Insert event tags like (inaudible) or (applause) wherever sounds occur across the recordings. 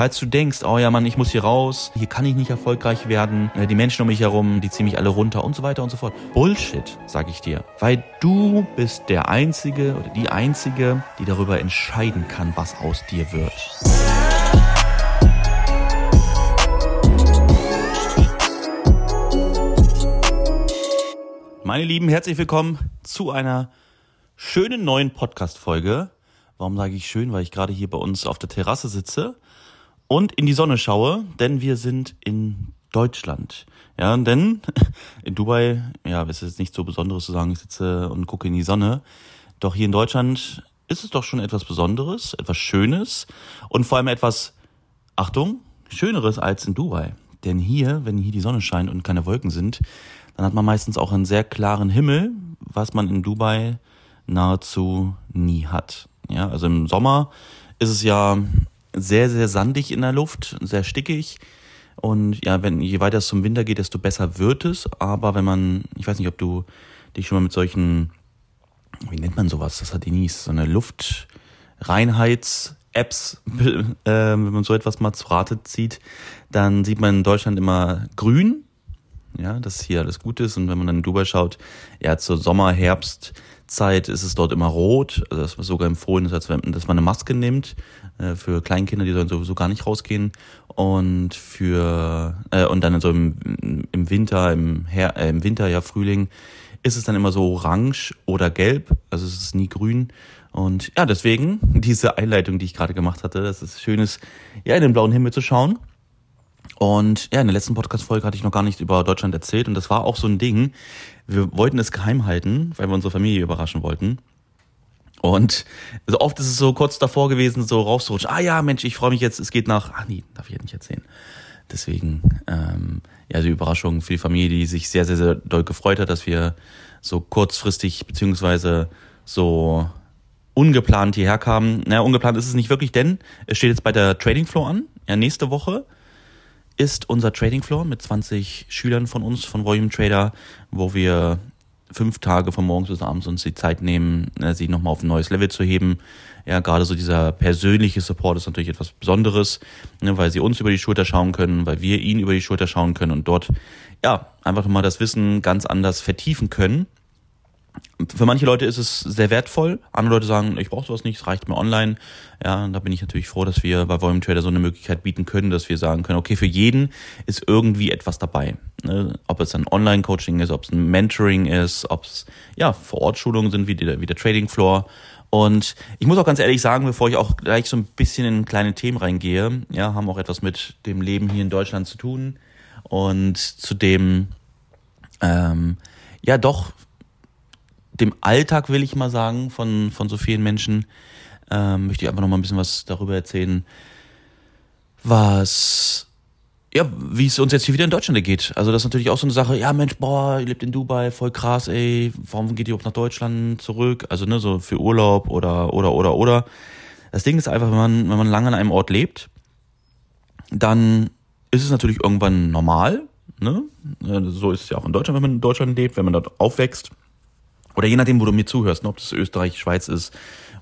Falls du denkst, oh ja Mann, ich muss hier raus, hier kann ich nicht erfolgreich werden, äh, die Menschen um mich herum, die ziehen mich alle runter und so weiter und so fort. Bullshit, sag ich dir. Weil du bist der Einzige oder die Einzige, die darüber entscheiden kann, was aus dir wird. Meine Lieben, herzlich willkommen zu einer schönen neuen Podcast-Folge. Warum sage ich schön? Weil ich gerade hier bei uns auf der Terrasse sitze und in die Sonne schaue, denn wir sind in Deutschland. Ja, denn (laughs) in Dubai, ja, es ist nicht so Besonderes zu sagen, ich sitze und gucke in die Sonne. Doch hier in Deutschland ist es doch schon etwas Besonderes, etwas Schönes und vor allem etwas, Achtung, Schöneres als in Dubai. Denn hier, wenn hier die Sonne scheint und keine Wolken sind, dann hat man meistens auch einen sehr klaren Himmel, was man in Dubai nahezu nie hat. Ja, also im Sommer ist es ja sehr, sehr sandig in der Luft, sehr stickig. Und ja, wenn, je weiter es zum Winter geht, desto besser wird es. Aber wenn man, ich weiß nicht, ob du dich schon mal mit solchen, wie nennt man sowas? Das hat Denise, so eine Luftreinheits-Apps, (laughs) äh, wenn man so etwas mal zu Rate zieht, dann sieht man in Deutschland immer grün. Ja, dass hier alles gut ist. Und wenn man dann in Dubai schaut, ja, zur Sommer, Herbst, Zeit ist es dort immer rot. Also das was sogar empfohlen ist, dass man eine Maske nimmt. Äh, für Kleinkinder, die sollen sowieso gar nicht rausgehen. Und für äh, und dann so im, im Winter, im, Her äh, im Winter, ja, Frühling, ist es dann immer so orange oder gelb. Also es ist nie grün. Und ja, deswegen (laughs) diese Einleitung, die ich gerade gemacht hatte, dass es schön ist, ja, in den blauen Himmel zu schauen. Und ja, in der letzten Podcast-Folge hatte ich noch gar nicht über Deutschland erzählt und das war auch so ein Ding. Wir wollten es geheim halten, weil wir unsere Familie überraschen wollten. Und so oft ist es so kurz davor gewesen, so rauszurutschen. Ah ja, Mensch, ich freue mich jetzt, es geht nach. Ach nee, darf ich jetzt nicht erzählen. Deswegen, ähm, ja, die Überraschung für die Familie, die sich sehr, sehr, sehr doll gefreut hat, dass wir so kurzfristig beziehungsweise so ungeplant hierher kamen. Naja, ungeplant ist es nicht wirklich, denn es steht jetzt bei der Trading Floor an. Ja, nächste Woche ist unser Trading Floor mit 20 Schülern von uns, von Volume Trader, wo wir fünf Tage von morgens bis abends uns die Zeit nehmen, äh, sie nochmal auf ein neues Level zu heben. Ja, gerade so dieser persönliche Support ist natürlich etwas Besonderes, ne, weil sie uns über die Schulter schauen können, weil wir ihnen über die Schulter schauen können und dort, ja, einfach mal das Wissen ganz anders vertiefen können für manche Leute ist es sehr wertvoll. Andere Leute sagen, ich brauche sowas nicht, es reicht mir online. Ja, da bin ich natürlich froh, dass wir bei Volume Trader so eine Möglichkeit bieten können, dass wir sagen können, okay, für jeden ist irgendwie etwas dabei. Ne? Ob es ein Online-Coaching ist, ob es ein Mentoring ist, ob es ja Vor-Ort-Schulungen sind, wie der, wie der Trading Floor. Und ich muss auch ganz ehrlich sagen, bevor ich auch gleich so ein bisschen in kleine Themen reingehe, ja, haben auch etwas mit dem Leben hier in Deutschland zu tun und zu dem, ähm, ja, doch dem Alltag, will ich mal sagen, von, von so vielen Menschen, ähm, möchte ich einfach noch mal ein bisschen was darüber erzählen, was, ja, wie es uns jetzt hier wieder in Deutschland geht. Also das ist natürlich auch so eine Sache, ja Mensch, boah, ihr lebt in Dubai, voll krass, ey, warum geht ihr überhaupt nach Deutschland zurück? Also, ne, so für Urlaub oder, oder, oder, oder. Das Ding ist einfach, wenn man, wenn man lange an einem Ort lebt, dann ist es natürlich irgendwann normal, ne? So ist es ja auch in Deutschland, wenn man in Deutschland lebt, wenn man dort aufwächst oder je nachdem, wo du mir zuhörst, ne, ob das Österreich, Schweiz ist,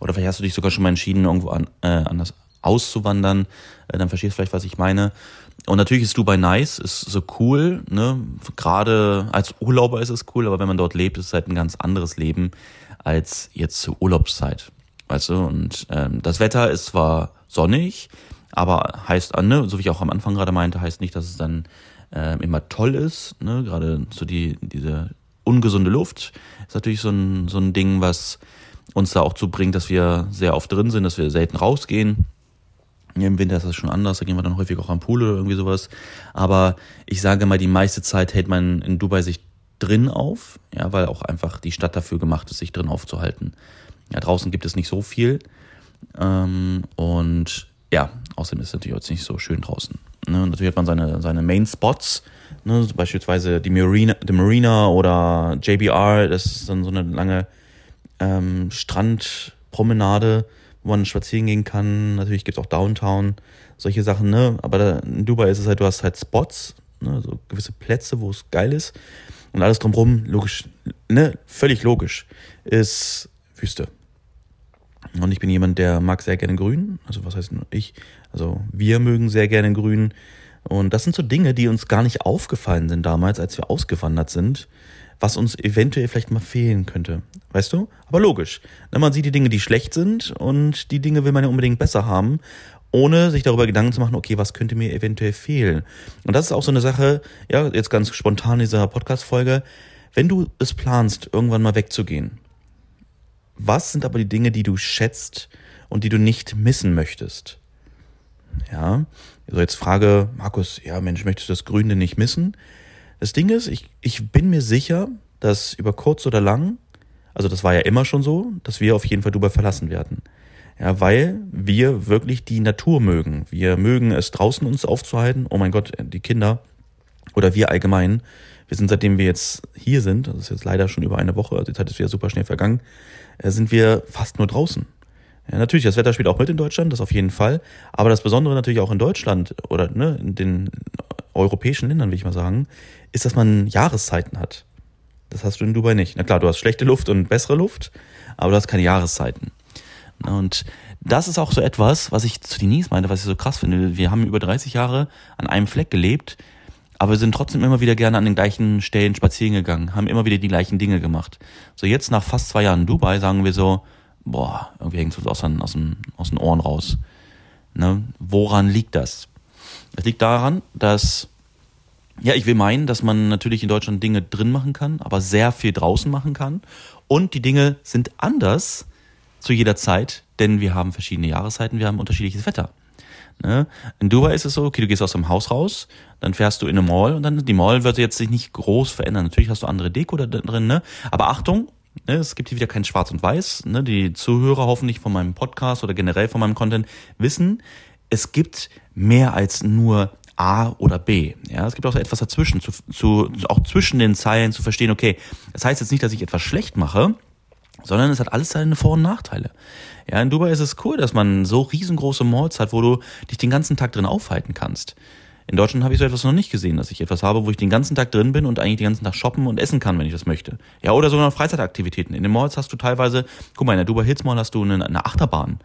oder vielleicht hast du dich sogar schon mal entschieden, irgendwo an, äh, anders auszuwandern, äh, dann verstehst du vielleicht, was ich meine. Und natürlich ist Dubai nice, ist so cool, ne? Gerade als Urlauber ist es cool, aber wenn man dort lebt, ist es halt ein ganz anderes Leben als jetzt zur Urlaubszeit. Weißt du? Und ähm, das Wetter ist zwar sonnig, aber heißt, ne, so wie ich auch am Anfang gerade meinte, heißt nicht, dass es dann äh, immer toll ist. Ne? Gerade so die, diese ungesunde Luft ist natürlich so ein, so ein Ding, was uns da auch zu bringt, dass wir sehr oft drin sind, dass wir selten rausgehen. Im Winter ist das schon anders, da gehen wir dann häufig auch am Pool oder irgendwie sowas. Aber ich sage mal, die meiste Zeit hält man in Dubai sich drin auf, ja, weil auch einfach die Stadt dafür gemacht ist, sich drin aufzuhalten. Ja, draußen gibt es nicht so viel. Ähm, und ja, außerdem ist es natürlich jetzt nicht so schön draußen. Ne? Natürlich hat man seine, seine Main Spots, Ne, so beispielsweise die Marina, die Marina oder JBR, das ist dann so eine lange ähm, Strandpromenade, wo man spazieren gehen kann. Natürlich gibt es auch Downtown, solche Sachen, ne? Aber da, in Dubai ist es halt, du hast halt Spots, ne? so gewisse Plätze, wo es geil ist. Und alles drumherum, logisch, ne, völlig logisch, ist Wüste. Und ich bin jemand, der mag sehr gerne grün. Also was heißt ich? Also wir mögen sehr gerne grün. Und das sind so Dinge, die uns gar nicht aufgefallen sind damals, als wir ausgewandert sind, was uns eventuell vielleicht mal fehlen könnte. Weißt du? Aber logisch. Man sieht die Dinge, die schlecht sind und die Dinge will man ja unbedingt besser haben, ohne sich darüber Gedanken zu machen, okay, was könnte mir eventuell fehlen. Und das ist auch so eine Sache, ja, jetzt ganz spontan in dieser Podcast-Folge, wenn du es planst, irgendwann mal wegzugehen, was sind aber die Dinge, die du schätzt und die du nicht missen möchtest? Ja, also jetzt Frage, Markus, ja Mensch, möchtest du das Grün denn nicht missen? Das Ding ist, ich, ich bin mir sicher, dass über kurz oder lang, also das war ja immer schon so, dass wir auf jeden Fall Dubai verlassen werden. Ja, weil wir wirklich die Natur mögen. Wir mögen es draußen uns aufzuhalten. Oh mein Gott, die Kinder oder wir allgemein. Wir sind seitdem wir jetzt hier sind, das ist jetzt leider schon über eine Woche, also die Zeit ist wieder super schnell vergangen, äh, sind wir fast nur draußen. Ja, natürlich, das Wetter spielt auch mit in Deutschland, das auf jeden Fall. Aber das Besondere natürlich auch in Deutschland oder ne, in den europäischen Ländern, will ich mal sagen, ist, dass man Jahreszeiten hat. Das hast du in Dubai nicht. Na klar, du hast schlechte Luft und bessere Luft, aber du hast keine Jahreszeiten. Und das ist auch so etwas, was ich zu Denise meinte, was ich so krass finde. Wir haben über 30 Jahre an einem Fleck gelebt, aber wir sind trotzdem immer wieder gerne an den gleichen Stellen spazieren gegangen, haben immer wieder die gleichen Dinge gemacht. So jetzt nach fast zwei Jahren Dubai sagen wir so, boah, irgendwie hängt es aus, aus, den, aus den Ohren raus. Ne? Woran liegt das? Es liegt daran, dass, ja, ich will meinen, dass man natürlich in Deutschland Dinge drin machen kann, aber sehr viel draußen machen kann. Und die Dinge sind anders zu jeder Zeit, denn wir haben verschiedene Jahreszeiten, wir haben unterschiedliches Wetter. Ne? In Dubai ist es so, okay, du gehst aus dem Haus raus, dann fährst du in eine Mall und dann die Mall wird jetzt sich nicht groß verändern. Natürlich hast du andere Deko da drin, ne? Aber Achtung, es gibt hier wieder kein Schwarz und Weiß. Ne? Die Zuhörer hoffentlich von meinem Podcast oder generell von meinem Content wissen, es gibt mehr als nur A oder B. Ja, es gibt auch etwas dazwischen, zu, zu, auch zwischen den Zeilen zu verstehen, okay, das heißt jetzt nicht, dass ich etwas schlecht mache, sondern es hat alles seine Vor- und Nachteile. Ja, in Dubai ist es cool, dass man so riesengroße Malls hat, wo du dich den ganzen Tag drin aufhalten kannst. In Deutschland habe ich so etwas noch nicht gesehen, dass ich etwas habe, wo ich den ganzen Tag drin bin und eigentlich den ganzen Tag shoppen und essen kann, wenn ich das möchte. Ja, oder sogar Freizeitaktivitäten. In den Malls hast du teilweise, guck mal, in der Dubai Hills Mall hast du eine, eine Achterbahn.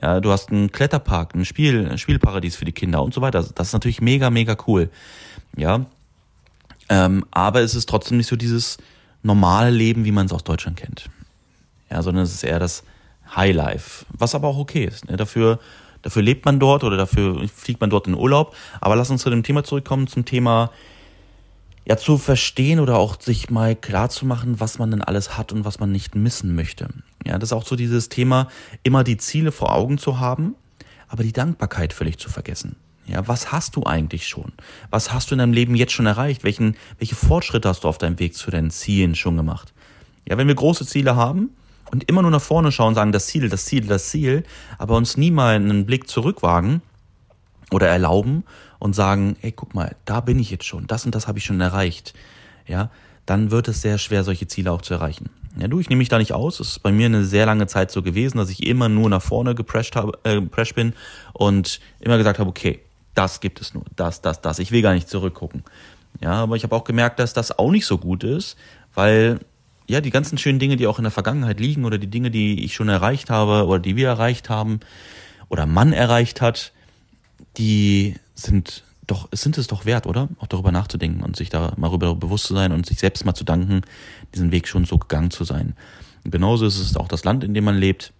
Ja, du hast einen Kletterpark, ein Spiel, ein Spielparadies für die Kinder und so weiter. Das ist natürlich mega, mega cool. Ja. Ähm, aber es ist trotzdem nicht so dieses normale Leben, wie man es aus Deutschland kennt. Ja, sondern es ist eher das Highlife, was aber auch okay ist. Ne? Dafür, dafür lebt man dort oder dafür fliegt man dort in Urlaub. Aber lass uns zu dem Thema zurückkommen, zum Thema ja zu verstehen oder auch sich mal klar zu machen, was man denn alles hat und was man nicht missen möchte. Ja, das ist auch so dieses Thema, immer die Ziele vor Augen zu haben, aber die Dankbarkeit völlig zu vergessen. Ja, was hast du eigentlich schon? Was hast du in deinem Leben jetzt schon erreicht? Welchen, welche Fortschritte hast du auf deinem Weg zu deinen Zielen schon gemacht? Ja, wenn wir große Ziele haben, und immer nur nach vorne schauen, sagen das Ziel, das Ziel, das Ziel, aber uns nie mal einen Blick zurückwagen oder erlauben und sagen, hey, guck mal, da bin ich jetzt schon, das und das habe ich schon erreicht, ja, dann wird es sehr schwer, solche Ziele auch zu erreichen. Ja, du, ich nehme mich da nicht aus. Es ist bei mir eine sehr lange Zeit so gewesen, dass ich immer nur nach vorne geprescht, habe, äh, geprescht bin und immer gesagt habe, okay, das gibt es nur, das, das, das. Ich will gar nicht zurückgucken. Ja, aber ich habe auch gemerkt, dass das auch nicht so gut ist, weil ja, die ganzen schönen Dinge, die auch in der Vergangenheit liegen oder die Dinge, die ich schon erreicht habe oder die wir erreicht haben oder man erreicht hat, die sind doch, sind es doch wert, oder? Auch darüber nachzudenken und sich da mal darüber bewusst zu sein und sich selbst mal zu danken, diesen Weg schon so gegangen zu sein. Und genauso ist es auch das Land, in dem man lebt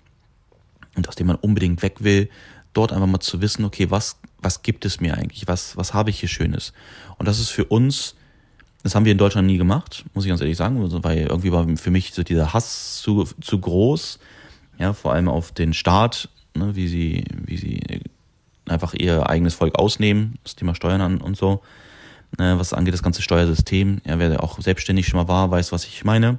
und aus dem man unbedingt weg will, dort einfach mal zu wissen, okay, was, was gibt es mir eigentlich? Was, was habe ich hier Schönes? Und das ist für uns das haben wir in Deutschland nie gemacht, muss ich ganz ehrlich sagen, also, weil irgendwie war für mich so dieser Hass zu, zu groß, ja, vor allem auf den Staat, ne, wie sie, wie sie einfach ihr eigenes Volk ausnehmen, das Thema Steuern an und so, äh, was angeht das ganze Steuersystem. Ja, wer auch selbstständig schon mal war, weiß, was ich meine.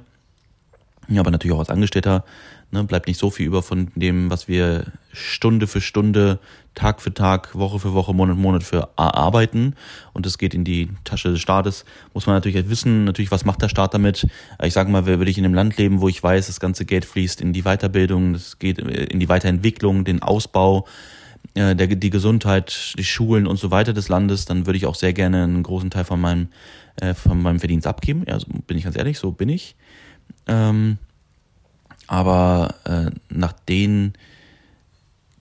Ja, aber natürlich auch als Angestellter Ne, bleibt nicht so viel über von dem, was wir Stunde für Stunde, Tag für Tag, Woche für Woche, Monat für Monat für arbeiten. Und es geht in die Tasche des Staates. Muss man natürlich halt wissen, natürlich, was macht der Staat damit? Ich sage mal, würde ich in einem Land leben, wo ich weiß, das ganze Geld fließt in die Weiterbildung, es geht in die Weiterentwicklung, den Ausbau, äh, der, die Gesundheit, die Schulen und so weiter des Landes, dann würde ich auch sehr gerne einen großen Teil von meinem, äh, von meinem Verdienst abgeben. Ja, so bin ich ganz ehrlich, so bin ich. Ähm, Aber äh, nach den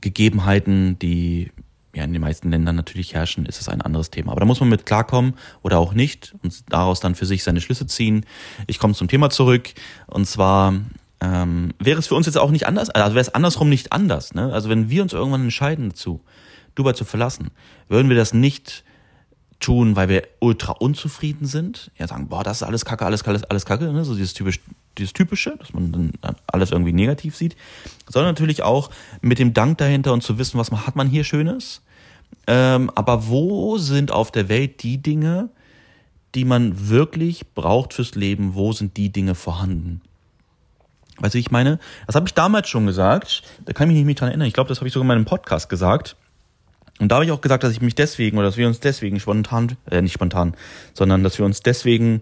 Gegebenheiten, die ja in den meisten Ländern natürlich herrschen, ist es ein anderes Thema. Aber da muss man mit klarkommen oder auch nicht und daraus dann für sich seine Schlüsse ziehen. Ich komme zum Thema zurück und zwar ähm, wäre es für uns jetzt auch nicht anders, also wäre es andersrum nicht anders. Ne? Also wenn wir uns irgendwann entscheiden dazu, Dubai zu verlassen, würden wir das nicht tun, weil wir ultra unzufrieden sind. Ja, sagen, boah, das ist alles Kacke, alles alles, alles Kacke, ne? so dieses typisch, dieses typische, dass man dann alles irgendwie negativ sieht, sondern natürlich auch mit dem Dank dahinter und zu wissen, was hat man hier Schönes. Ähm, aber wo sind auf der Welt die Dinge, die man wirklich braucht fürs Leben? Wo sind die Dinge vorhanden? Weißt du, ich meine, das habe ich damals schon gesagt, da kann ich mich nicht mehr dran erinnern. Ich glaube, das habe ich sogar in meinem Podcast gesagt. Und da habe ich auch gesagt, dass ich mich deswegen oder dass wir uns deswegen spontan, äh, nicht spontan, sondern dass wir uns deswegen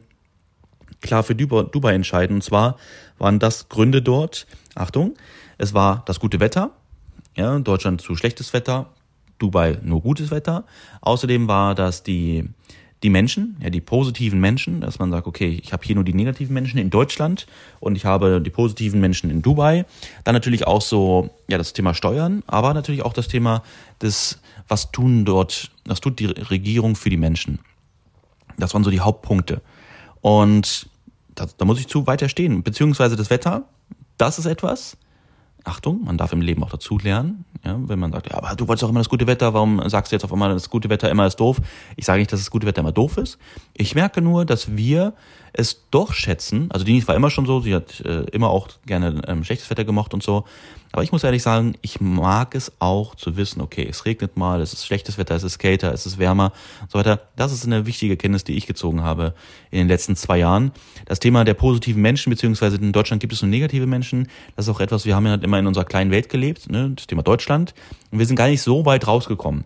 klar für Dubai entscheiden. Und zwar waren das Gründe dort. Achtung, es war das gute Wetter. Ja, Deutschland zu schlechtes Wetter, Dubai nur gutes Wetter. Außerdem war das die die Menschen, ja, die positiven Menschen, dass man sagt, okay, ich habe hier nur die negativen Menschen in Deutschland und ich habe die positiven Menschen in Dubai. Dann natürlich auch so, ja, das Thema Steuern, aber natürlich auch das Thema des, was tun dort, was tut die Regierung für die Menschen. Das waren so die Hauptpunkte. Und da, da muss ich zu weiter stehen. Beziehungsweise das Wetter, das ist etwas, Achtung, man darf im Leben auch dazu lernen. Ja, wenn man sagt, ja, aber du wolltest doch immer das gute Wetter, warum sagst du jetzt auf einmal, das gute Wetter immer ist doof? Ich sage nicht, dass das gute Wetter immer doof ist. Ich merke nur, dass wir es doch schätzen. Also Denise war immer schon so, sie hat äh, immer auch gerne ähm, schlechtes Wetter gemocht und so. Aber ich muss ehrlich sagen, ich mag es auch zu wissen, okay, es regnet mal, es ist schlechtes Wetter, es ist kälter, es ist wärmer und so weiter. Das ist eine wichtige Kenntnis, die ich gezogen habe in den letzten zwei Jahren. Das Thema der positiven Menschen, beziehungsweise in Deutschland gibt es nur negative Menschen. Das ist auch etwas, wir haben ja immer in unserer kleinen Welt gelebt, ne? das Thema Deutschland. Und wir sind gar nicht so weit rausgekommen.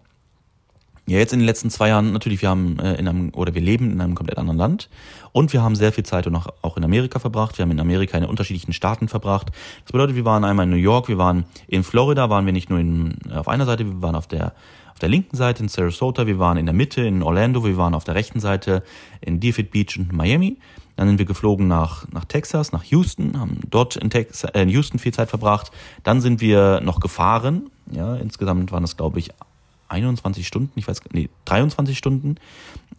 Ja, jetzt in den letzten zwei Jahren natürlich, wir haben äh, in einem oder wir leben in einem komplett anderen Land und wir haben sehr viel Zeit noch auch in Amerika verbracht. Wir haben in Amerika in unterschiedlichen Staaten verbracht. Das bedeutet, wir waren einmal in New York, wir waren in Florida, waren wir nicht nur in, auf einer Seite, wir waren auf der auf der linken Seite in Sarasota, wir waren in der Mitte in Orlando, wir waren auf der rechten Seite in Deerfield Beach und Miami. Dann sind wir geflogen nach, nach Texas, nach Houston, haben dort in, Texas, äh, in Houston viel Zeit verbracht. Dann sind wir noch gefahren. Ja, insgesamt waren es, glaube ich, 21 Stunden, ich weiß, nee, 23 Stunden,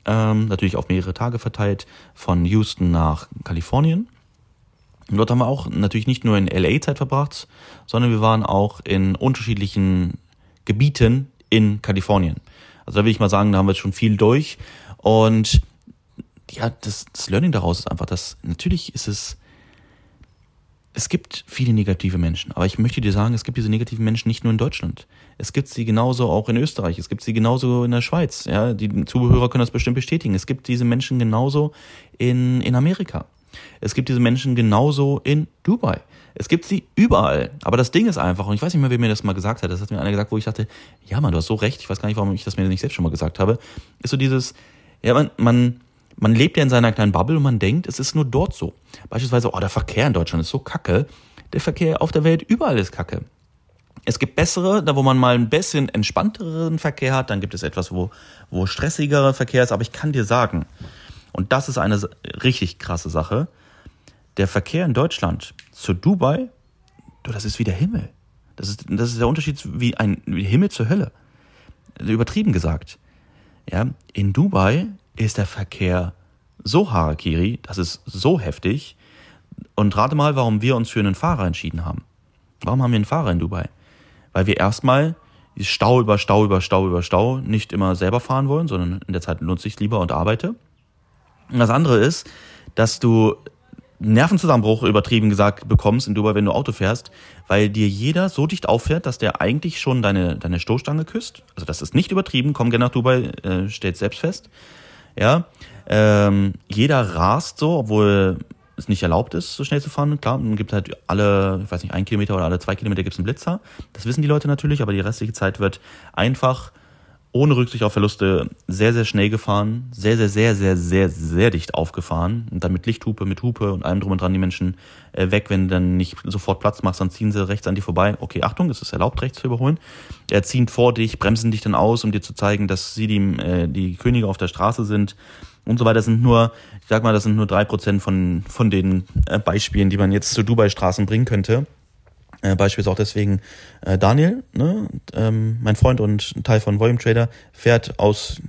ähm, natürlich auf mehrere Tage verteilt, von Houston nach Kalifornien. Und dort haben wir auch natürlich nicht nur in LA Zeit verbracht, sondern wir waren auch in unterschiedlichen Gebieten in Kalifornien. Also da will ich mal sagen, da haben wir schon viel durch. Und ja, das, das Learning daraus ist einfach, dass natürlich ist es es gibt viele negative Menschen, aber ich möchte dir sagen, es gibt diese negativen Menschen nicht nur in Deutschland. Es gibt sie genauso auch in Österreich, es gibt sie genauso in der Schweiz. Ja, die Zuhörer können das bestimmt bestätigen. Es gibt diese Menschen genauso in, in Amerika. Es gibt diese Menschen genauso in Dubai. Es gibt sie überall. Aber das Ding ist einfach, und ich weiß nicht mehr, wer mir das mal gesagt hat, das hat mir einer gesagt, wo ich dachte, ja Mann, du hast so recht, ich weiß gar nicht, warum ich das mir nicht selbst schon mal gesagt habe, ist so dieses, ja, man, man, man lebt ja in seiner kleinen Bubble und man denkt, es ist nur dort so. Beispielsweise, oh, der Verkehr in Deutschland ist so kacke. Der Verkehr auf der Welt überall ist kacke. Es gibt bessere, da wo man mal ein bisschen entspannteren Verkehr hat, dann gibt es etwas, wo, wo stressigerer Verkehr ist. Aber ich kann dir sagen, und das ist eine richtig krasse Sache, der Verkehr in Deutschland zu Dubai, du, das ist wie der Himmel. Das ist, das ist der Unterschied wie ein wie Himmel zur Hölle. Übertrieben gesagt. Ja, in Dubai ist der Verkehr so Harakiri, das ist so heftig. Und rate mal, warum wir uns für einen Fahrer entschieden haben. Warum haben wir einen Fahrer in Dubai? Weil wir erstmal Stau über Stau über Stau über Stau nicht immer selber fahren wollen, sondern in der Zeit nutze ich es lieber und arbeite. Und das andere ist, dass du Nervenzusammenbruch übertrieben gesagt bekommst in Dubai, wenn du Auto fährst, weil dir jeder so dicht auffährt, dass der eigentlich schon deine, deine Stoßstange küsst. Also das ist nicht übertrieben, komm gerne nach Dubai, äh, stellt selbst fest. Ja, ähm, jeder rast so, obwohl es nicht erlaubt ist, so schnell zu fahren. Klar, man gibt halt alle, ich weiß nicht, ein Kilometer oder alle zwei Kilometer gibt es einen Blitzer. Das wissen die Leute natürlich, aber die restliche Zeit wird einfach ohne Rücksicht auf Verluste sehr, sehr schnell gefahren, sehr, sehr, sehr, sehr, sehr, sehr dicht aufgefahren und dann mit Lichthupe, mit Hupe und allem drum und dran die Menschen äh, weg. Wenn du dann nicht sofort Platz machst, dann ziehen sie rechts an dir vorbei. Okay, Achtung, es ist erlaubt, rechts zu überholen. Er ziehen vor dich, bremsen dich dann aus, um dir zu zeigen, dass sie die, äh, die Könige auf der Straße sind. und so weiter. Das sind nur, ich sag mal, das sind nur drei Prozent von, von den äh, Beispielen, die man jetzt zu Dubai-Straßen bringen könnte. Äh, Beispiel ist auch deswegen äh, Daniel, ne? ähm, mein Freund und Teil von Volume Trader, fährt aus,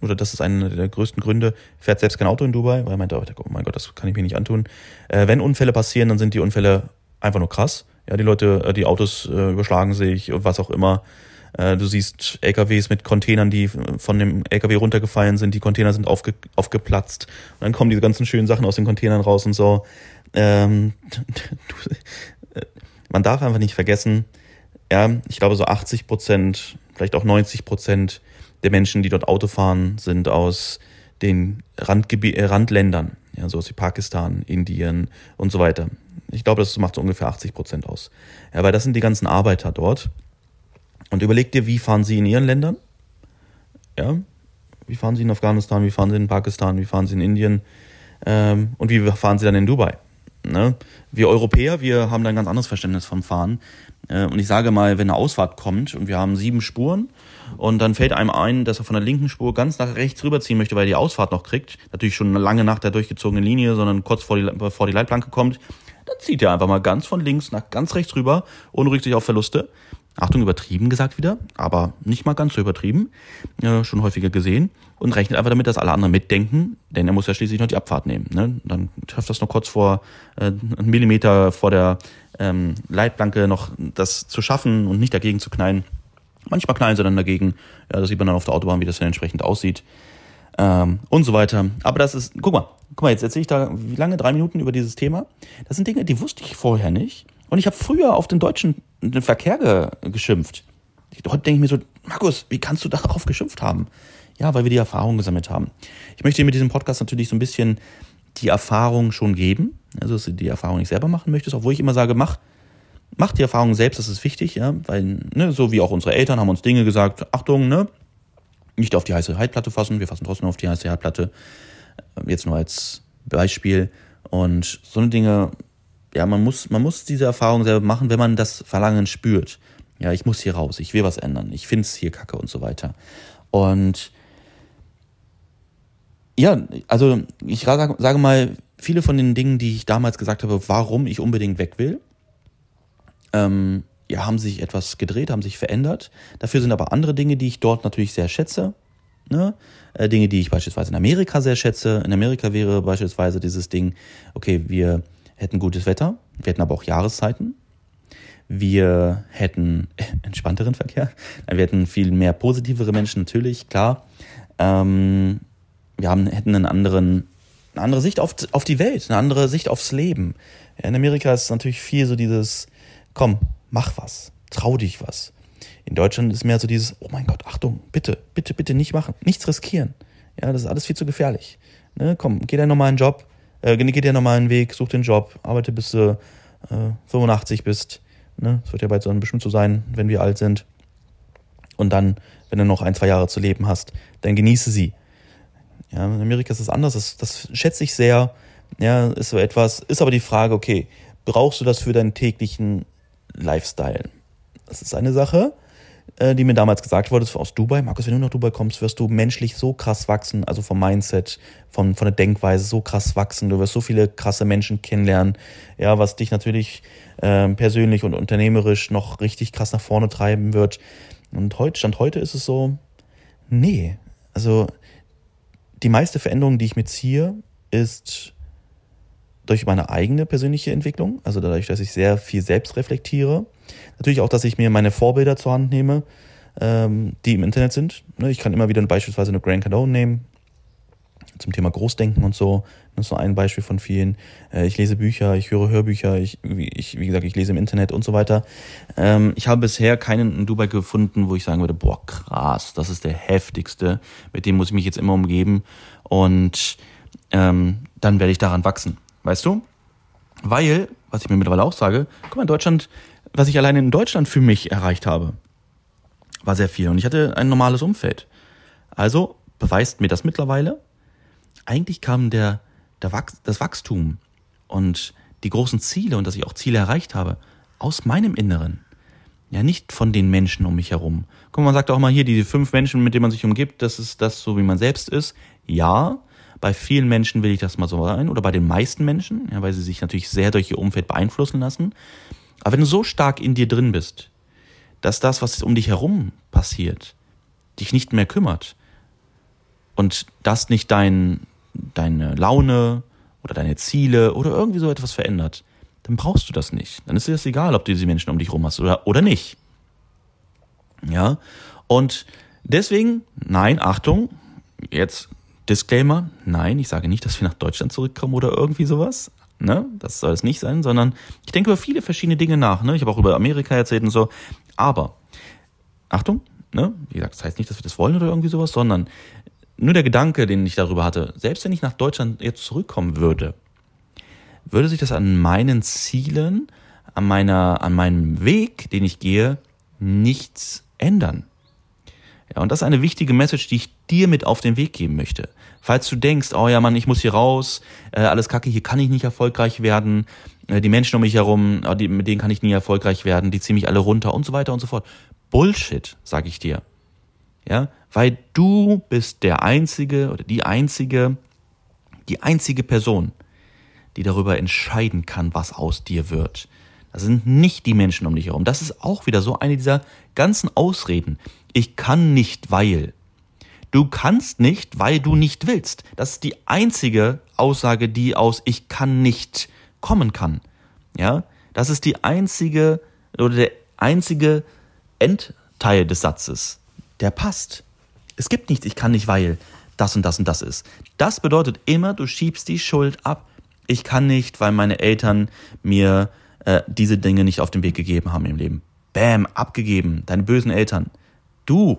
oder das ist einer der größten Gründe, fährt selbst kein Auto in Dubai, weil er meinte, oh mein Gott, das kann ich mir nicht antun. Äh, wenn Unfälle passieren, dann sind die Unfälle einfach nur krass. Ja, die Leute, äh, die Autos äh, überschlagen sich und was auch immer. Äh, du siehst LKWs mit Containern, die von dem LKW runtergefallen sind. Die Container sind aufge, aufgeplatzt. Und dann kommen diese ganzen schönen Sachen aus den Containern raus und so. Ähm, (laughs) du, man darf einfach nicht vergessen, ja, ich glaube so 80 Prozent, vielleicht auch 90 Prozent der Menschen, die dort Auto fahren, sind aus den Randgebiet, äh, Randländern, ja, so aus wie Pakistan, Indien und so weiter. Ich glaube, das macht so ungefähr 80 Prozent aus. Ja, weil das sind die ganzen Arbeiter dort. Und überleg dir, wie fahren sie in ihren Ländern? Ja, wie fahren sie in Afghanistan, wie fahren sie in Pakistan, wie fahren sie in Indien ähm, und wie fahren sie dann in Dubai? Ne? Wir Europäer, wir haben da ein ganz anderes Verständnis vom Fahren. Äh, und ich sage mal, wenn eine Ausfahrt kommt und wir haben sieben Spuren und dann fällt einem ein, dass er von der linken Spur ganz nach rechts rüberziehen möchte, weil er die Ausfahrt noch kriegt, natürlich schon lange nach der durchgezogenen Linie, sondern kurz vor die, bevor die Leitplanke kommt, dann zieht er einfach mal ganz von links nach ganz rechts rüber, ohne Rücksicht auf Verluste. Achtung, übertrieben gesagt wieder, aber nicht mal ganz so übertrieben, äh, schon häufiger gesehen und rechnet einfach damit, dass alle anderen mitdenken, denn er muss ja schließlich noch die Abfahrt nehmen. Ne? Dann schafft das noch kurz vor, äh, einen Millimeter vor der ähm, Leitplanke noch das zu schaffen und nicht dagegen zu knallen. Manchmal knallen sie dann dagegen, ja, das sieht man dann auf der Autobahn, wie das dann entsprechend aussieht ähm, und so weiter. Aber das ist, guck mal, guck mal, jetzt erzähle ich da wie lange, drei Minuten über dieses Thema. Das sind Dinge, die wusste ich vorher nicht. Und ich habe früher auf den deutschen Verkehr ge geschimpft. Heute denke ich mir so, Markus, wie kannst du darauf geschimpft haben? Ja, weil wir die Erfahrung gesammelt haben. Ich möchte dir mit diesem Podcast natürlich so ein bisschen die Erfahrung schon geben. Also, dass du die Erfahrung nicht selber machen möchtest, obwohl ich immer sage, mach, mach die Erfahrung selbst, das ist wichtig, ja, weil, ne, so wie auch unsere Eltern haben uns Dinge gesagt, Achtung, ne, nicht auf die heiße Herdplatte fassen, wir fassen trotzdem auf die heiße Herdplatte. Jetzt nur als Beispiel. Und so eine Dinge ja, man muss, man muss diese Erfahrung selber machen, wenn man das Verlangen spürt. Ja, ich muss hier raus, ich will was ändern, ich finde es hier kacke und so weiter. Und ja, also ich sage mal, viele von den Dingen, die ich damals gesagt habe, warum ich unbedingt weg will, ähm, ja, haben sich etwas gedreht, haben sich verändert. Dafür sind aber andere Dinge, die ich dort natürlich sehr schätze. Ne? Äh, Dinge, die ich beispielsweise in Amerika sehr schätze. In Amerika wäre beispielsweise dieses Ding, okay, wir hätten gutes Wetter, wir hätten aber auch Jahreszeiten. Wir hätten (laughs) entspannteren Verkehr. Wir hätten viel mehr positivere Menschen, natürlich, klar. Ähm, wir haben, hätten einen anderen, eine andere Sicht auf, auf die Welt, eine andere Sicht aufs Leben. in Amerika ist natürlich viel so dieses, komm, mach was, trau dich was. In Deutschland ist mehr so dieses, oh mein Gott, Achtung, bitte, bitte, bitte nicht machen, nichts riskieren. Ja, das ist alles viel zu gefährlich. Ne, komm, geh deinen normalen Job, äh, geh dir normalen Weg, such den Job, arbeite bis du äh, 85 bist. Ne? Das wird ja bald so bestimmt so sein, wenn wir alt sind. Und dann, wenn du noch ein, zwei Jahre zu leben hast, dann genieße sie. Ja, in Amerika ist es anders, das, das schätze ich sehr. Ja, ist so etwas, ist aber die Frage, okay, brauchst du das für deinen täglichen Lifestyle? Das ist eine Sache. Äh, die mir damals gesagt wurde, aus Dubai. Markus, wenn du nach Dubai kommst, wirst du menschlich so krass wachsen, also vom Mindset, von, von der Denkweise so krass wachsen. Du wirst so viele krasse Menschen kennenlernen, ja, was dich natürlich äh, persönlich und unternehmerisch noch richtig krass nach vorne treiben wird. Und heute, Stand heute ist es so, nee, also die meiste Veränderung, die ich mir ziehe, ist durch meine eigene persönliche Entwicklung, also dadurch, dass ich sehr viel selbst reflektiere. Natürlich auch, dass ich mir meine Vorbilder zur Hand nehme, ähm, die im Internet sind. Ne, ich kann immer wieder beispielsweise eine Grant Cardone nehmen, zum Thema Großdenken und so. Das ist nur ein Beispiel von vielen. Äh, ich lese Bücher, ich höre Hörbücher, ich, ich, wie gesagt, ich lese im Internet und so weiter. Ähm, ich habe bisher keinen in Dubai gefunden, wo ich sagen würde, boah, krass, das ist der heftigste, mit dem muss ich mich jetzt immer umgeben und ähm, dann werde ich daran wachsen. Weißt du? Weil, was ich mir mittlerweile auch sage, guck mal, in Deutschland, was ich alleine in Deutschland für mich erreicht habe, war sehr viel. Und ich hatte ein normales Umfeld. Also beweist mir das mittlerweile. Eigentlich kam der, der Wach, das Wachstum und die großen Ziele und dass ich auch Ziele erreicht habe, aus meinem Inneren. Ja, nicht von den Menschen um mich herum. Guck mal, man sagt auch mal hier, diese fünf Menschen, mit denen man sich umgibt, das ist das so, wie man selbst ist. Ja, Bei vielen Menschen will ich das mal so sein oder bei den meisten Menschen, ja, weil sie sich natürlich sehr durch ihr Umfeld beeinflussen lassen. Aber wenn du so stark in dir drin bist, dass das, was um dich herum passiert, dich nicht mehr kümmert und das nicht dein, deine Laune oder deine Ziele oder irgendwie so etwas verändert, dann brauchst du das nicht. Dann ist dir das egal, ob du diese Menschen um dich herum hast oder, oder nicht. Ja, und deswegen, nein, Achtung, jetzt Disclaimer, nein, ich sage nicht, dass wir nach Deutschland zurückkommen oder irgendwie sowas. Ne? Das soll es nicht sein, sondern ich denke über viele verschiedene Dinge nach. Ne? Ich habe auch über Amerika erzählt und so. Aber, Achtung, ne? wie gesagt, das heißt nicht, dass wir das wollen oder irgendwie sowas, sondern nur der Gedanke, den ich darüber hatte, selbst wenn ich nach Deutschland jetzt zurückkommen würde, würde sich das an meinen Zielen, an meiner, an meinem Weg, den ich gehe, nichts ändern. Ja, und das ist eine wichtige Message, die ich dir mit auf den Weg geben möchte. Falls du denkst, oh ja, Mann, ich muss hier raus, äh, alles kacke, hier kann ich nicht erfolgreich werden, äh, die Menschen um mich herum, äh, die, mit denen kann ich nie erfolgreich werden, die ziehen mich alle runter und so weiter und so fort. Bullshit, sag ich dir. Ja, weil du bist der einzige oder die einzige, die einzige Person, die darüber entscheiden kann, was aus dir wird. Das sind nicht die Menschen um dich herum. Das ist auch wieder so eine dieser ganzen Ausreden. Ich kann nicht, weil. Du kannst nicht, weil du nicht willst. Das ist die einzige Aussage, die aus ich kann nicht kommen kann. Ja, das ist die einzige oder der einzige Endteil des Satzes, der passt. Es gibt nichts, ich kann nicht, weil das und das und das ist. Das bedeutet immer, du schiebst die Schuld ab. Ich kann nicht, weil meine Eltern mir äh, diese Dinge nicht auf den Weg gegeben haben im Leben. Bam, abgegeben, deine bösen Eltern. Du,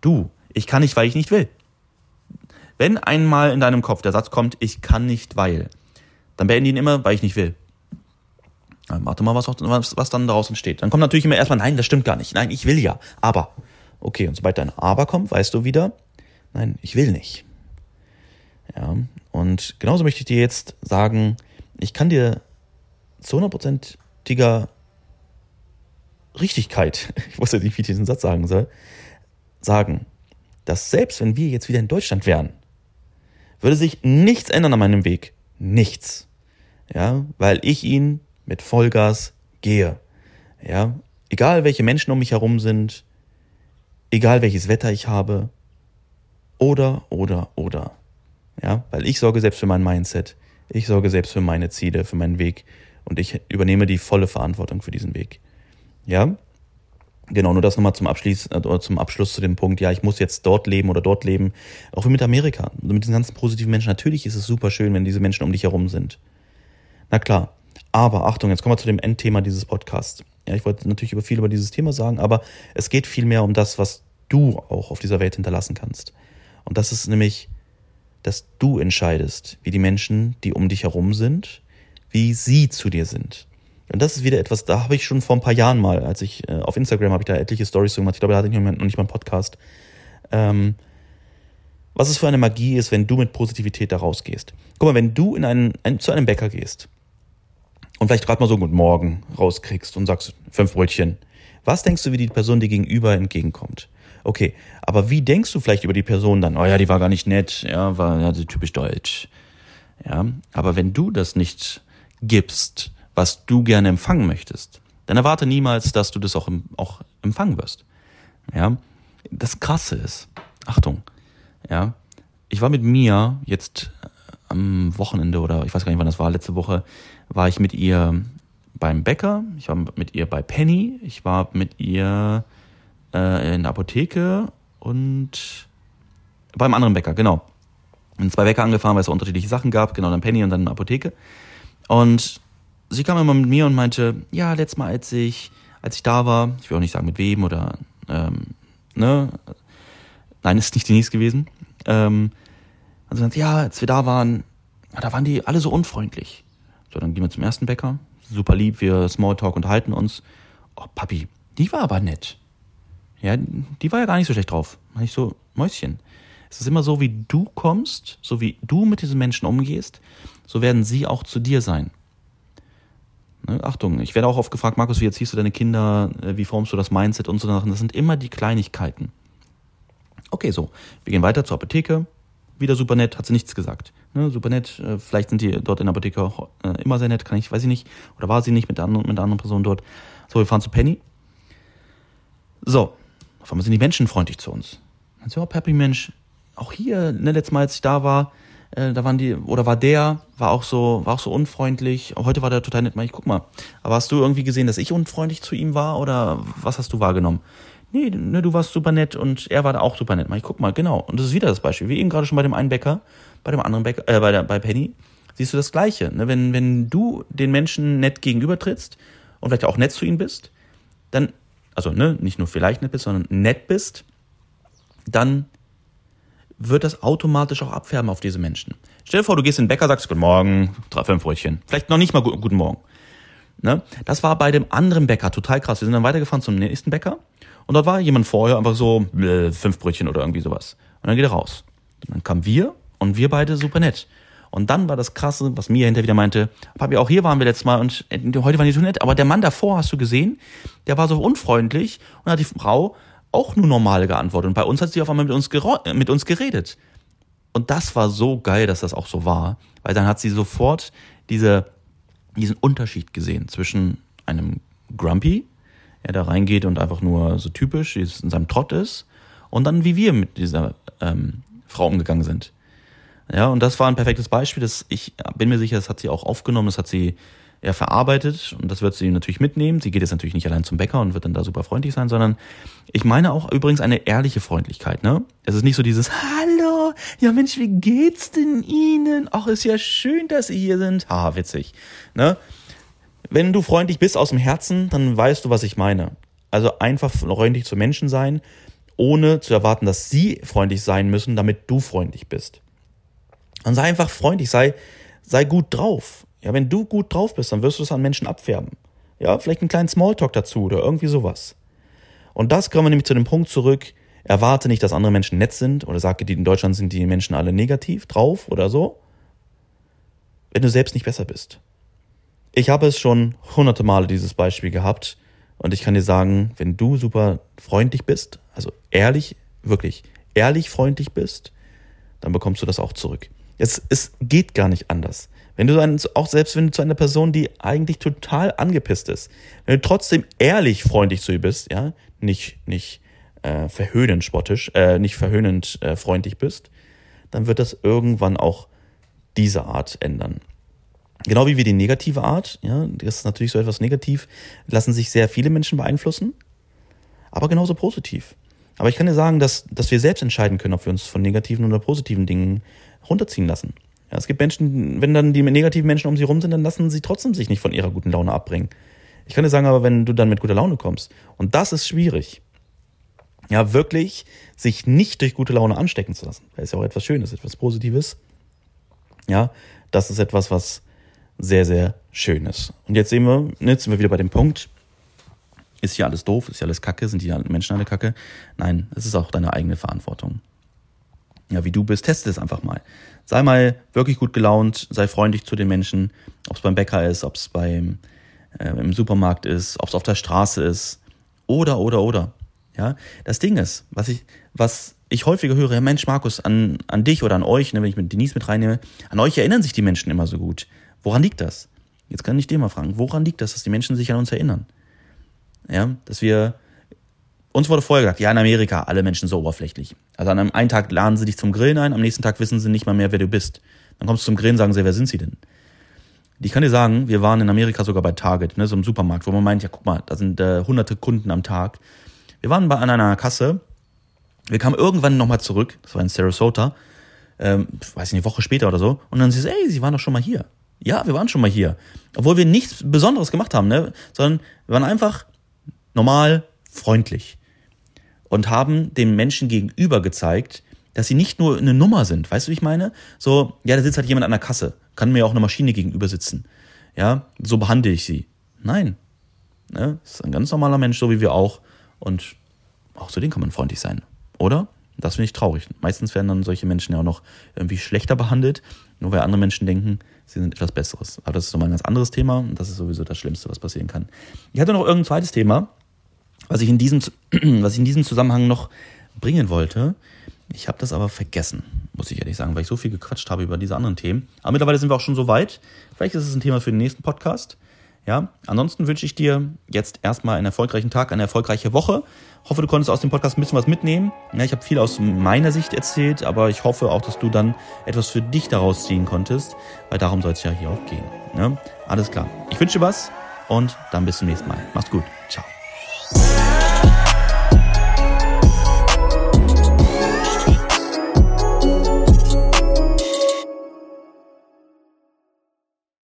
du, ich kann nicht, weil ich nicht will. Wenn einmal in deinem Kopf der Satz kommt, ich kann nicht, weil, dann beende ihn immer, weil ich nicht will. Dann warte mal, was, was, was dann daraus entsteht. Dann kommt natürlich immer erstmal, nein, das stimmt gar nicht. Nein, ich will ja. Aber. Okay, und sobald dein Aber kommt, weißt du wieder, nein, ich will nicht. Ja, und genauso möchte ich dir jetzt sagen, ich kann dir zu hundertprozentiger Richtigkeit, (laughs) ich wusste nicht, wie ich diesen Satz sagen soll, sagen, dass selbst wenn wir jetzt wieder in Deutschland wären, würde sich nichts ändern an meinem Weg. Nichts. Ja, weil ich ihn mit Vollgas gehe. Ja, egal welche Menschen um mich herum sind, egal welches Wetter ich habe, oder, oder, oder. Ja, weil ich sorge selbst für mein Mindset, ich sorge selbst für meine Ziele, für meinen Weg und ich übernehme die volle Verantwortung für diesen Weg. Ja, Genau, nur das nochmal zum Abschluss, äh, zum Abschluss zu dem Punkt, ja, ich muss jetzt dort leben oder dort leben. Auch wie mit Amerika, mit diesen ganzen positiven Menschen. Natürlich ist es super schön, wenn diese Menschen um dich herum sind. Na klar. Aber Achtung, jetzt kommen wir zu dem Endthema dieses Podcasts. Ja, ich wollte natürlich über viel über dieses Thema sagen, aber es geht viel mehr um das, was du auch auf dieser Welt hinterlassen kannst. Und das ist nämlich, dass du entscheidest, wie die Menschen, die um dich herum sind, wie sie zu dir sind. Und das ist wieder etwas, da habe ich schon vor ein paar Jahren mal, als ich äh, auf Instagram habe ich da etliche Stories gemacht. Ich glaube, da hatte ich noch nicht mal einen Podcast. Ähm, was es für eine Magie ist, wenn du mit Positivität da rausgehst. Guck mal, wenn du in einen, ein, zu einem Bäcker gehst und vielleicht gerade mal so Guten Morgen rauskriegst und sagst fünf Brötchen, was denkst du, wie die Person dir gegenüber entgegenkommt? Okay, aber wie denkst du vielleicht über die Person dann? Oh ja, die war gar nicht nett, ja, war ja typisch deutsch. Ja, aber wenn du das nicht gibst, was du gerne empfangen möchtest, dann erwarte niemals, dass du das auch, auch empfangen wirst. Ja, das Krasse ist, Achtung, ja, ich war mit Mia jetzt äh, am Wochenende oder ich weiß gar nicht, wann das war, letzte Woche, war ich mit ihr beim Bäcker, ich war mit ihr bei Penny, ich war mit ihr äh, in der Apotheke und beim anderen Bäcker, genau. In zwei Bäcker angefahren, weil es unterschiedliche Sachen gab, genau, dann Penny und dann Apotheke. Und sie kam immer mit mir und meinte, ja, letztes Mal, als ich, als ich da war, ich will auch nicht sagen mit wem oder, ähm, ne, nein, (laughs) ist nicht Denise gewesen. Ähm, also ja, als wir da waren, da waren die alle so unfreundlich. So, dann gehen wir zum ersten Bäcker, super lieb, wir Smalltalk unterhalten uns. Oh, Papi, die war aber nett. Ja, die war ja gar nicht so schlecht drauf. War ich so, Mäuschen. Es ist immer so, wie du kommst, so wie du mit diesen Menschen umgehst, so werden sie auch zu dir sein. Ne, Achtung, ich werde auch oft gefragt, Markus, wie erziehst du deine Kinder, äh, wie formst du das Mindset und so Sachen. Das sind immer die Kleinigkeiten. Okay, so, wir gehen weiter zur Apotheke. wieder super nett, hat sie nichts gesagt. Ne, super nett, äh, vielleicht sind die dort in der Apotheke auch äh, immer sehr nett, kann ich, weiß ich nicht. Oder war sie nicht mit der anderen, mit der anderen Person dort. So, wir fahren zu Penny. So, auf einmal sind die Menschen freundlich zu uns. Dann so, oh, Peppy Mensch, auch hier, ne, letztes Mal, als ich da war, äh, da waren die, oder war der, war auch so, war auch so unfreundlich. Heute war der total nett. Ich guck mal. Aber hast du irgendwie gesehen, dass ich unfreundlich zu ihm war oder was hast du wahrgenommen? Nee, ne, du warst super nett und er war da auch super nett. Ich guck mal, genau. Und das ist wieder das Beispiel. Wie eben gerade schon bei dem einen Bäcker, bei dem anderen Bäcker, äh, bei, der, bei Penny, siehst du das Gleiche. Ne? Wenn, wenn du den Menschen nett gegenübertrittst und vielleicht auch nett zu ihnen bist, dann, also ne, nicht nur vielleicht nett bist, sondern nett bist, dann wird das automatisch auch abfärben auf diese Menschen. Stell dir vor, du gehst in den Bäcker, sagst Guten Morgen, drei, fünf Brötchen. Vielleicht noch nicht mal Guten Morgen. Ne? Das war bei dem anderen Bäcker total krass. Wir sind dann weitergefahren zum nächsten Bäcker und dort war jemand vorher einfach so äh, fünf Brötchen oder irgendwie sowas. Und dann geht er raus. Und dann kamen wir und wir beide super nett. Und dann war das Krasse, was Mia hinterher wieder meinte, Papi, auch hier waren wir letztes Mal und äh, heute waren die so nett, aber der Mann davor, hast du gesehen, der war so unfreundlich und hat die Frau auch nur normal geantwortet. Und bei uns hat sie auf einmal mit uns, mit uns geredet. Und das war so geil, dass das auch so war, weil dann hat sie sofort diese, diesen Unterschied gesehen zwischen einem Grumpy, der da reingeht und einfach nur so typisch in seinem Trott ist, und dann wie wir mit dieser ähm, Frau umgegangen sind. Ja, und das war ein perfektes Beispiel. Das, ich bin mir sicher, das hat sie auch aufgenommen, das hat sie ja verarbeitet und das wird sie natürlich mitnehmen. Sie geht jetzt natürlich nicht allein zum Bäcker und wird dann da super freundlich sein, sondern ich meine auch übrigens eine ehrliche Freundlichkeit. Ne? Es ist nicht so dieses (laughs) Hallo, ja Mensch, wie geht's denn Ihnen? Ach, ist ja schön, dass Sie hier sind. Ha, witzig. Ne? Wenn du freundlich bist aus dem Herzen, dann weißt du, was ich meine. Also einfach freundlich zu Menschen sein, ohne zu erwarten, dass sie freundlich sein müssen, damit du freundlich bist. Und sei einfach freundlich, sei, sei gut drauf. Ja, wenn du gut drauf bist, dann wirst du es an Menschen abfärben. Ja, vielleicht einen kleinen Smalltalk dazu oder irgendwie sowas. Und das kommen wir nämlich zu dem Punkt zurück, erwarte nicht, dass andere Menschen nett sind oder sage, in Deutschland sind die Menschen alle negativ drauf oder so, wenn du selbst nicht besser bist. Ich habe es schon hunderte Male dieses Beispiel gehabt und ich kann dir sagen, wenn du super freundlich bist, also ehrlich, wirklich ehrlich freundlich bist, dann bekommst du das auch zurück. Es, es geht gar nicht anders. Wenn du dann, auch selbst wenn du zu einer Person, die eigentlich total angepisst ist, wenn du trotzdem ehrlich freundlich zu ihr bist, ja, nicht, nicht äh, verhöhnend spottisch, äh, nicht verhöhnend äh, freundlich bist, dann wird das irgendwann auch diese Art ändern. Genau wie wir die negative Art, ja, das ist natürlich so etwas negativ, lassen sich sehr viele Menschen beeinflussen, aber genauso positiv. Aber ich kann dir sagen, dass, dass wir selbst entscheiden können, ob wir uns von negativen oder positiven Dingen runterziehen lassen. Ja, es gibt Menschen, wenn dann die negativen Menschen um sie rum sind, dann lassen sie trotzdem sich nicht von ihrer guten Laune abbringen. Ich kann dir sagen, aber wenn du dann mit guter Laune kommst, und das ist schwierig, ja, wirklich sich nicht durch gute Laune anstecken zu lassen. Das ist ja auch etwas Schönes, etwas Positives. Ja, das ist etwas, was sehr, sehr schön ist. Und jetzt sehen wir, jetzt sind wir wieder bei dem Punkt, ist hier alles doof, ist hier alles kacke, sind die Menschen alle kacke? Nein, es ist auch deine eigene Verantwortung ja, wie du bist, teste es einfach mal. Sei mal wirklich gut gelaunt, sei freundlich zu den Menschen, ob es beim Bäcker ist, ob es beim äh, im Supermarkt ist, ob es auf der Straße ist oder oder oder. Ja, das Ding ist, was ich was ich häufiger höre, Mensch Markus, an, an dich oder an euch, ne, wenn ich mit Denise mit reinnehme, an euch erinnern sich die Menschen immer so gut. Woran liegt das? Jetzt kann ich dir mal fragen, woran liegt das, dass die Menschen sich an uns erinnern? Ja, dass wir uns wurde vorher gesagt, ja, in Amerika, alle Menschen so oberflächlich. Also an einem einen Tag laden sie dich zum Grillen ein, am nächsten Tag wissen sie nicht mal mehr, wer du bist. Dann kommst du zum Grillen, sagen sie, wer sind sie denn? Ich kann dir sagen, wir waren in Amerika sogar bei Target, ne, so im Supermarkt, wo man meint, ja, guck mal, da sind äh, hunderte Kunden am Tag. Wir waren bei, an einer Kasse, wir kamen irgendwann nochmal zurück, das war in Sarasota, ähm, weiß ich nicht, eine Woche später oder so, und dann sie so, ey, sie waren doch schon mal hier. Ja, wir waren schon mal hier. Obwohl wir nichts Besonderes gemacht haben, ne, sondern wir waren einfach normal freundlich und haben dem Menschen gegenüber gezeigt, dass sie nicht nur eine Nummer sind. Weißt du, wie ich meine? So, ja, da sitzt halt jemand an der Kasse. Kann mir auch eine Maschine gegenüber sitzen. Ja, so behandle ich sie. Nein. Ne? Ist ein ganz normaler Mensch, so wie wir auch. Und auch zu denen kann man freundlich sein. Oder? Das finde ich traurig. Meistens werden dann solche Menschen ja auch noch irgendwie schlechter behandelt, nur weil andere Menschen denken, sie sind etwas Besseres. Aber das ist nochmal ein ganz anderes Thema und das ist sowieso das Schlimmste, was passieren kann. Ich hatte noch irgendein zweites Thema, was ich in diesem, (clears throat) was ich in diesem Zusammenhang noch bringen wollte. Ich habe das aber vergessen. muss ich ehrlich sagen, weil ich so viel gequatscht habe über diese anderen Themen. Aber mittlerweile sind wir auch schon so weit. Vielleicht ist es ein Thema für den nächsten Podcast. Ja, ansonsten wünsche ich dir jetzt erstmal einen erfolgreichen Tag, eine erfolgreiche Woche. Hoffe, du konntest aus dem Podcast ein bisschen was mitnehmen. Ja, ich habe viel aus meiner Sicht erzählt, aber ich hoffe auch, dass du dann etwas für dich daraus ziehen konntest, weil darum soll es ja hier auch gehen. Ja, alles klar. Ich wünsche dir was und dann bis zum nächsten Mal. Mach's gut. Ciao.